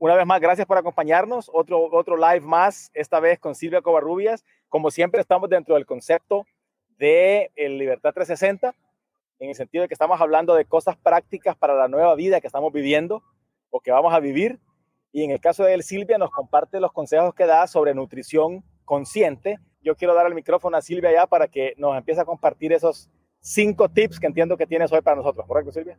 Una vez más, gracias por acompañarnos. Otro, otro live más, esta vez con Silvia Covarrubias. Como siempre, estamos dentro del concepto de el Libertad 360, en el sentido de que estamos hablando de cosas prácticas para la nueva vida que estamos viviendo o que vamos a vivir. Y en el caso de él, Silvia nos comparte los consejos que da sobre nutrición consciente. Yo quiero dar el micrófono a Silvia ya para que nos empiece a compartir esos cinco tips que entiendo que tienes hoy para nosotros, ¿correcto, Silvia?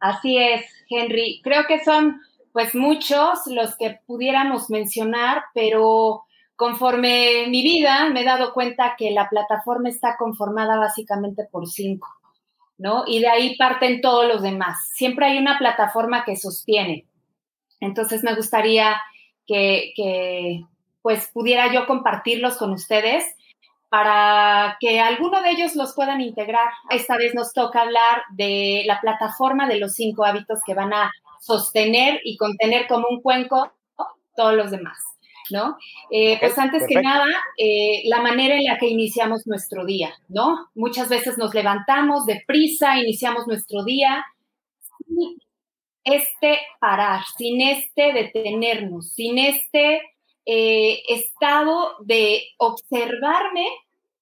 Así es, Henry. Creo que son pues muchos los que pudiéramos mencionar, pero conforme mi vida me he dado cuenta que la plataforma está conformada básicamente por cinco, ¿no? Y de ahí parten todos los demás. Siempre hay una plataforma que sostiene. Entonces me gustaría que, pues pudiera yo compartirlos con ustedes para que alguno de ellos los puedan integrar. Esta vez nos toca hablar de la plataforma de los cinco hábitos que van a sostener y contener como un cuenco todos los demás, ¿no? Eh, pues antes que nada, eh, la manera en la que iniciamos nuestro día, ¿no? Muchas veces nos levantamos deprisa, iniciamos nuestro día sin este parar, sin este detenernos, sin este eh, estado de observarme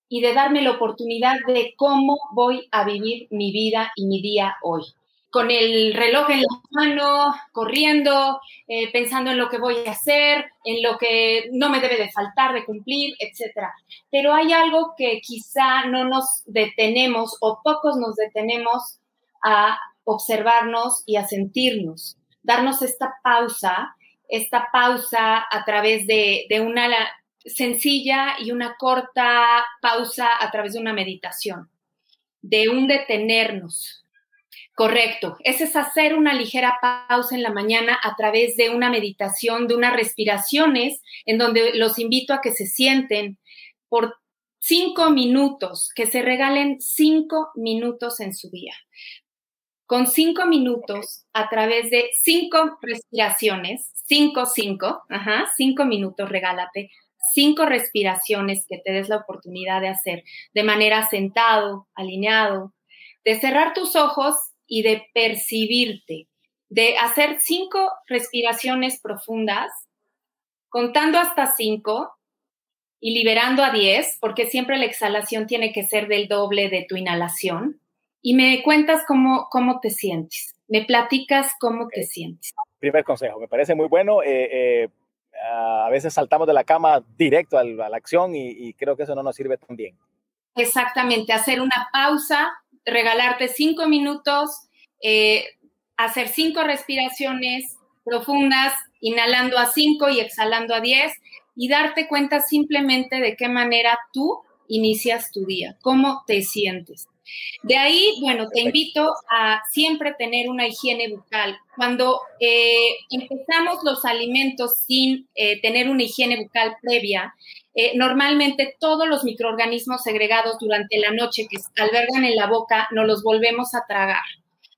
y de darme la oportunidad de cómo voy a vivir mi vida y mi día hoy con el reloj en la mano, corriendo, eh, pensando en lo que voy a hacer, en lo que no me debe de faltar, de cumplir, etc. Pero hay algo que quizá no nos detenemos o pocos nos detenemos a observarnos y a sentirnos, darnos esta pausa, esta pausa a través de una sencilla y una corta pausa a través de una meditación, de un detenernos, Correcto. Ese es hacer una ligera pausa en la mañana a través de una meditación, de unas respiraciones, en donde los invito a que se sienten por cinco minutos, que se regalen cinco minutos en su día. Con cinco minutos, a través de cinco respiraciones, cinco, cinco, ajá, cinco minutos, regálate cinco respiraciones que te des la oportunidad de hacer de manera sentado, alineado, de cerrar tus ojos y de percibirte, de hacer cinco respiraciones profundas, contando hasta cinco y liberando a diez, porque siempre la exhalación tiene que ser del doble de tu inhalación. Y me cuentas cómo, cómo te sientes, me platicas cómo te sientes. Primer consejo, me parece muy bueno. Eh, eh, a veces saltamos de la cama directo a la, acción y, y creo que eso no nos sirve tan bien. Exactamente, hacer una pausa, regalarte cinco minutos, eh, hacer cinco respiraciones profundas, inhalando a cinco y exhalando a diez, y darte cuenta simplemente de qué manera tú inicias tu día, cómo te sientes. De ahí, bueno, te invito a siempre tener una higiene bucal. Cuando eh, empezamos los alimentos sin eh, tener una higiene bucal previa, eh, normalmente todos los microorganismos segregados durante la noche que albergan en la boca no los volvemos a tragar.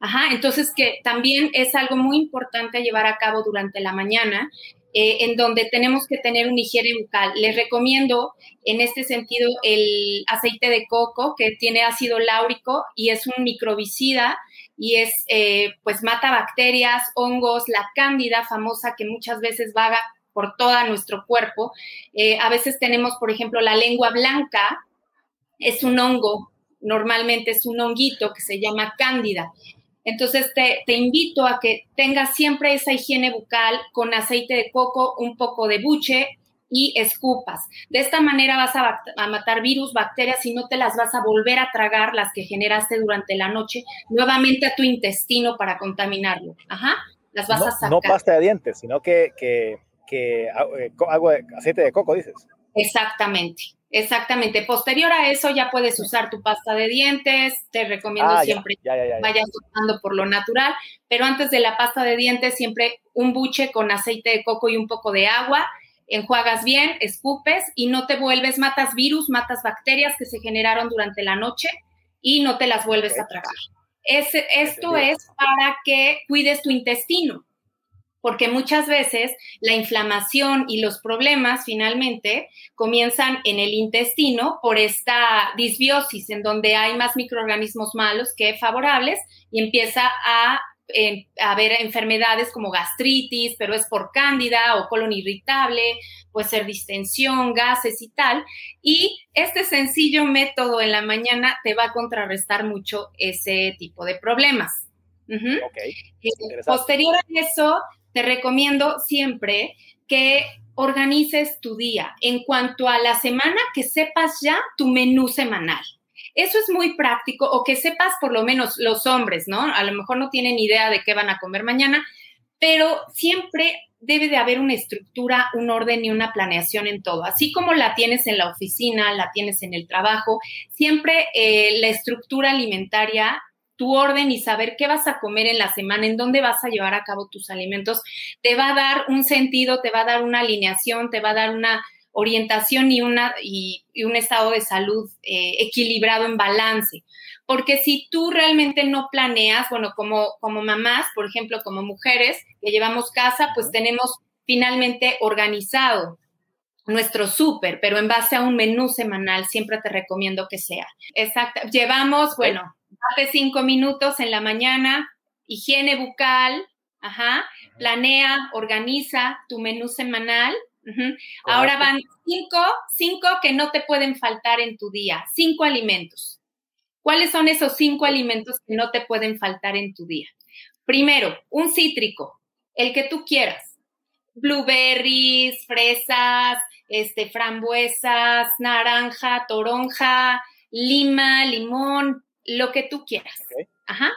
Ajá, entonces que también es algo muy importante llevar a cabo durante la mañana, eh, en donde tenemos que tener una higiene bucal. Les recomiendo en este sentido el aceite de coco que tiene ácido láurico y es un microbicida y es, eh, pues mata bacterias, hongos, la cándida famosa que muchas veces vaga por todo nuestro cuerpo. Eh, a veces tenemos, por ejemplo, la lengua blanca, es un hongo, normalmente es un honguito que se llama cándida. Entonces te, invito a que tengas siempre esa higiene bucal con aceite de coco, un poco de buche y escupas. De esta manera vas a, a, matar virus, bacterias y no te las vas a volver a tragar las que generaste durante la noche nuevamente a tu intestino para contaminarlo. Ajá, las vas a sacar. No pasta de dientes, sino que, que que eh, agua, aceite de coco, dices. Exactamente, exactamente. Posterior a eso ya puedes usar tu pasta de dientes, te recomiendo ah, siempre que vayas usando por lo natural, pero antes de la pasta de dientes siempre un buche con aceite de coco y un poco de agua, enjuagas bien, escupes y no te vuelves, matas virus, matas bacterias que se generaron durante la noche y no te las vuelves a tragar. esto es para que cuides tu intestino porque muchas veces la inflamación y los problemas finalmente comienzan en el intestino por esta disbiosis en donde hay más microorganismos malos que favorables y empieza a haber enfermedades como gastritis, pero es por cándida o colon irritable, puede ser distensión, gases y tal. Y este sencillo método en la mañana te va a contrarrestar mucho ese tipo de problemas. Eh, posterior a eso, te recomiendo siempre que organices tu día. En cuanto a la semana, que sepas ya tu menú semanal. Eso es muy práctico o que sepas por lo menos los hombres, ¿no? A lo mejor no tienen idea de qué van a comer mañana, pero siempre debe de haber una estructura, un orden y una planeación en todo. Así como la tienes en la oficina, la tienes en el trabajo, siempre eh, la estructura alimentaria tu orden y saber qué vas a comer en la semana, en dónde vas a llevar a cabo tus alimentos, te va a dar un sentido, te va a dar una alineación, te va a dar una orientación y, una, y, un estado de salud eh, equilibrado en balance. Porque si tú realmente no planeas, bueno, como, como mamás, por ejemplo, como mujeres que llevamos casa, pues tenemos finalmente organizado nuestro súper, pero en base a un menú semanal, siempre te recomiendo que sea. Exacto. Llevamos, bueno, Hace cinco minutos en la mañana, higiene bucal, ajá, planea, organiza tu menú semanal. Ahora van cinco, cinco que no te pueden faltar en tu día, cinco alimentos. ¿Cuáles son esos cinco alimentos que no te pueden faltar en tu día? Primero, un cítrico, el que tú quieras. Blueberries, fresas, este, frambuesas, naranja, toronja, lima, limón, lo que tú quieras. Ajá.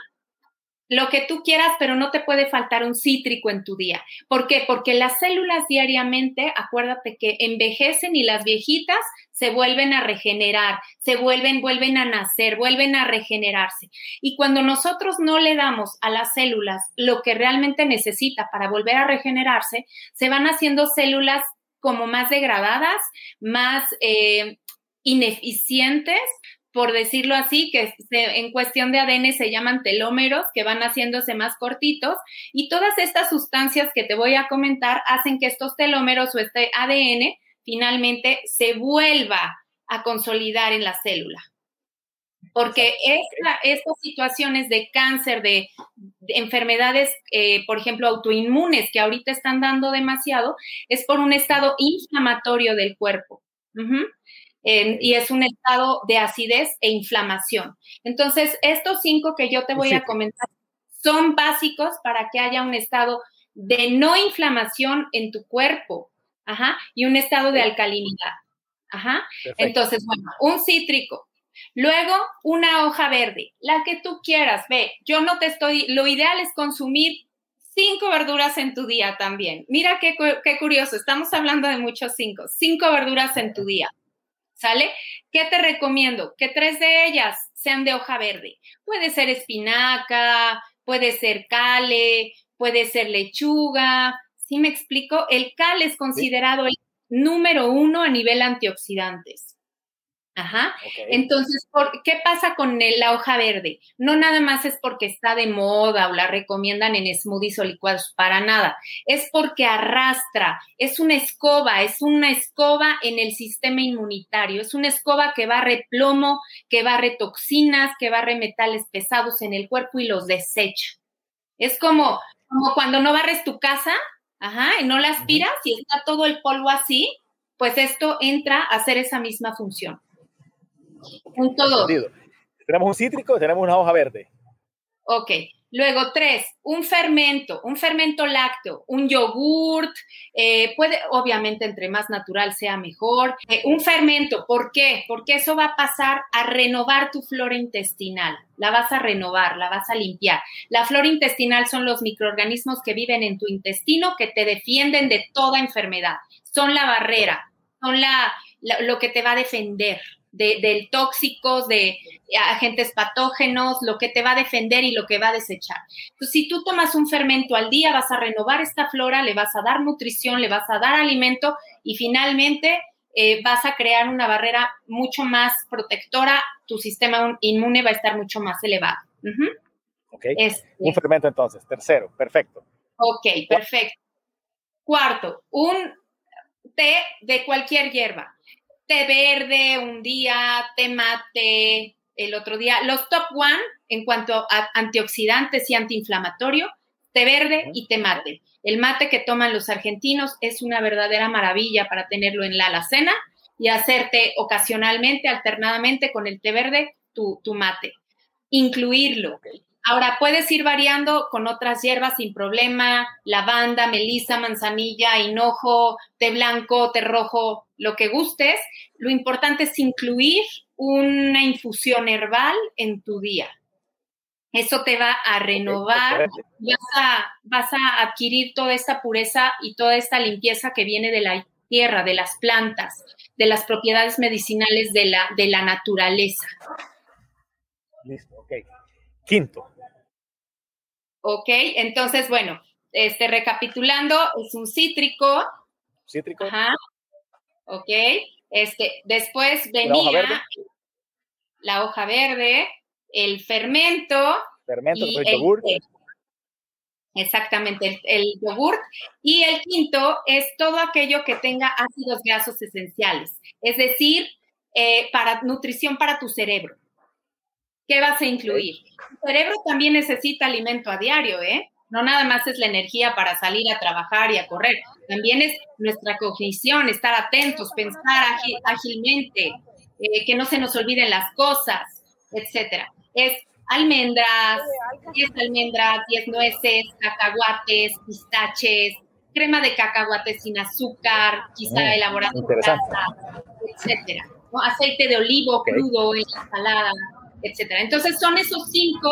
Lo que tú quieras, pero no te puede faltar un cítrico en tu día. ¿Por qué? Porque las células diariamente, acuérdate que envejecen y las viejitas se vuelven a regenerar, se vuelven, vuelven a nacer, vuelven a regenerarse. Y cuando nosotros no le damos a las células lo que realmente necesita para volver a regenerarse, se van haciendo células como más degradadas, más eh, ineficientes, por decirlo así, que en cuestión de ADN se llaman telómeros, que van haciéndose más cortitos, y todas estas sustancias que te voy a comentar hacen que estos telómeros o este ADN finalmente se vuelva a consolidar en la célula. Porque estas situaciones de cáncer, de, enfermedades, eh, por ejemplo, autoinmunes, que ahorita están dando demasiado, es por un estado inflamatorio del cuerpo y es un estado de acidez e inflamación. Entonces, estos cinco que yo te voy a comentar son básicos para que haya un estado de no inflamación en tu cuerpo, ajá, y un estado de alcalinidad. Ajá. Entonces, bueno, un cítrico. Luego, una hoja verde, la que tú quieras. Ve, yo no te estoy, lo ideal es consumir cinco verduras en tu día también. Mira qué, qué curioso, estamos hablando de muchos cinco, cinco verduras en tu día. ¿Sale? ¿Qué te recomiendo? Que tres de ellas sean de hoja verde. Puede ser espinaca, puede ser cale, puede ser lechuga. ¿Sí me explico? El cal es considerado el número uno a nivel antioxidantes. Ajá. Entonces, ¿qué pasa con la hoja verde? No nada más es porque está de moda o la recomiendan en smoothies o licuados, para nada. Es porque arrastra, es una escoba, es una escoba en el sistema inmunitario, es una escoba que barre plomo, que barre toxinas, que barre metales pesados en el cuerpo y los desecha. Es como, como cuando no barres tu casa, ajá, y no la aspiras y está todo el polvo así, pues esto entra a hacer esa misma función. Tenemos un cítrico, tenemos una hoja verde. Ok. Luego, tres, un fermento, un fermento lácteo, un yogurt, eh, puede, obviamente, entre más natural sea mejor. Eh, un fermento, ¿por qué? Porque eso va a pasar a renovar tu flora intestinal. La vas a renovar, la vas a limpiar. La flora intestinal son los microorganismos que viven en tu intestino que te defienden de toda enfermedad. Son la barrera, son la, lo que te va a defender de, del tóxicos, de agentes patógenos, lo que te va a defender y lo que va a desechar. Entonces, si tú tomas un fermento al día, vas a renovar esta flora, le vas a dar nutrición, le vas a dar alimento y finalmente eh, vas a crear una barrera mucho más protectora, tu sistema inmune va a estar mucho más elevado. Ok. Este. un fermento entonces, tercero, perfecto. Ok, perfecto. Cuarto, un té de cualquier hierba té verde un día, té mate, el otro día. Los top one en cuanto a antioxidantes y antiinflamatorio, té verde y té mate. El mate que toman los argentinos es una verdadera maravilla para tenerlo en la alacena y hacerte ocasionalmente, alternadamente con el té verde, tu, tu mate. Incluirlo. Ahora, puedes ir variando con otras hierbas sin problema, lavanda, melisa, manzanilla, hinojo, té blanco, té rojo, lo que gustes. Lo importante es incluir una infusión herbal en tu día. Eso te va a renovar, vas a, vas a adquirir toda esta pureza y toda esta limpieza que viene de la tierra, de las plantas, de las propiedades medicinales de la, de la naturaleza. Listo, ok. Quinto. Ok, entonces, bueno, este, recapitulando, es un cítrico. Cítrico. Ajá. Ok. Este, después venía la hoja verde, el fermento. Fermento, el yogur. Exactamente, el, el yogur. Y el quinto es todo aquello que tenga ácidos grasos esenciales, es decir, eh, para nutrición para tu cerebro. ¿Qué vas a incluir? Tu cerebro también necesita alimento a diario, ¿eh? No nada más es la energía para salir a trabajar y a correr, también es nuestra cognición, estar atentos, pensar ágilmente, eh, que no se nos olviden las cosas, etcétera. Es almendras, 10 almendras, 10 nueces, cacahuates, pistaches, crema de cacahuates sin azúcar, quizá mm, elaborada en casa, etcétera. Aceite de olivo crudo en ensalada, etcétera. Entonces son esos cinco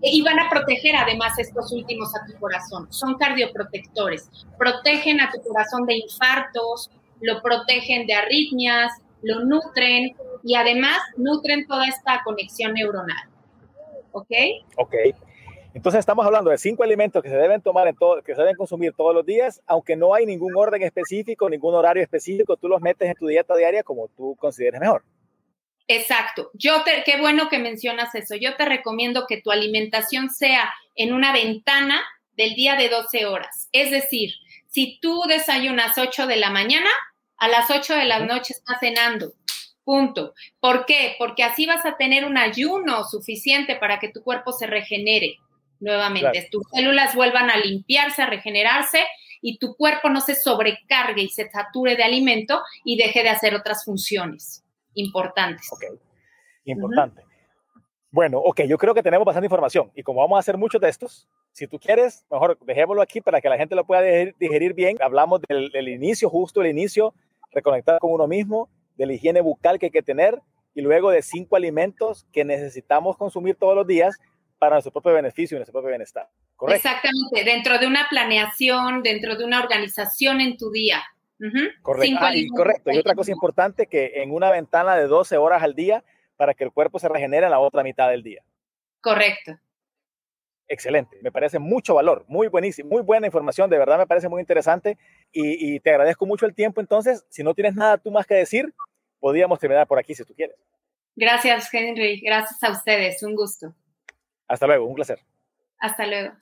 y van a proteger además estos últimos a tu corazón. Son cardioprotectores. Protegen a tu corazón de infartos, lo protegen de arritmias, lo nutren y además nutren toda esta conexión neuronal. ¿Ok? Ok. Entonces estamos hablando de cinco alimentos que se deben tomar en todo, que se deben consumir todos los días, aunque no hay ningún orden específico, ningún horario específico, tú los metes en tu dieta diaria como tú consideres mejor. Exacto. Yo te, qué bueno que mencionas eso. Yo te recomiendo que tu alimentación sea en una ventana del día de 12 horas. Es decir, si tú desayunas 8 de la mañana, a las 8 de la noche estás cenando. Punto. ¿Por qué? Porque así vas a tener un ayuno suficiente para que tu cuerpo se regenere nuevamente. Tus células vuelvan a limpiarse, a regenerarse y tu cuerpo no se sobrecargue y se sature de alimento y deje de hacer otras funciones importantes. Ok, importante. Bueno, ok, yo creo que tenemos bastante información y como vamos a hacer muchos de estos, si tú quieres, mejor dejémoslo aquí para que la gente lo pueda digerir, bien. Hablamos del, inicio, justo el inicio, reconectar con uno mismo, de la higiene bucal que hay que tener y luego de cinco alimentos que necesitamos consumir todos los días para nuestro propio beneficio y nuestro propio bienestar. ¿Correcto? Exactamente, dentro de una planeación, dentro de una organización en tu día. Correcto. Ah, y correcto. Y otra cosa importante, que en una ventana de 12 horas al día para que el cuerpo se regenere en la otra mitad del día. Correcto. Excelente, me parece mucho valor, muy buenísimo, muy buena información, de verdad me parece muy interesante y, y te agradezco mucho el tiempo. Entonces, si no tienes nada tú más que decir, podríamos terminar por aquí si tú quieres. Gracias, Henry. Gracias a ustedes. Un gusto. Hasta luego, un placer. Hasta luego.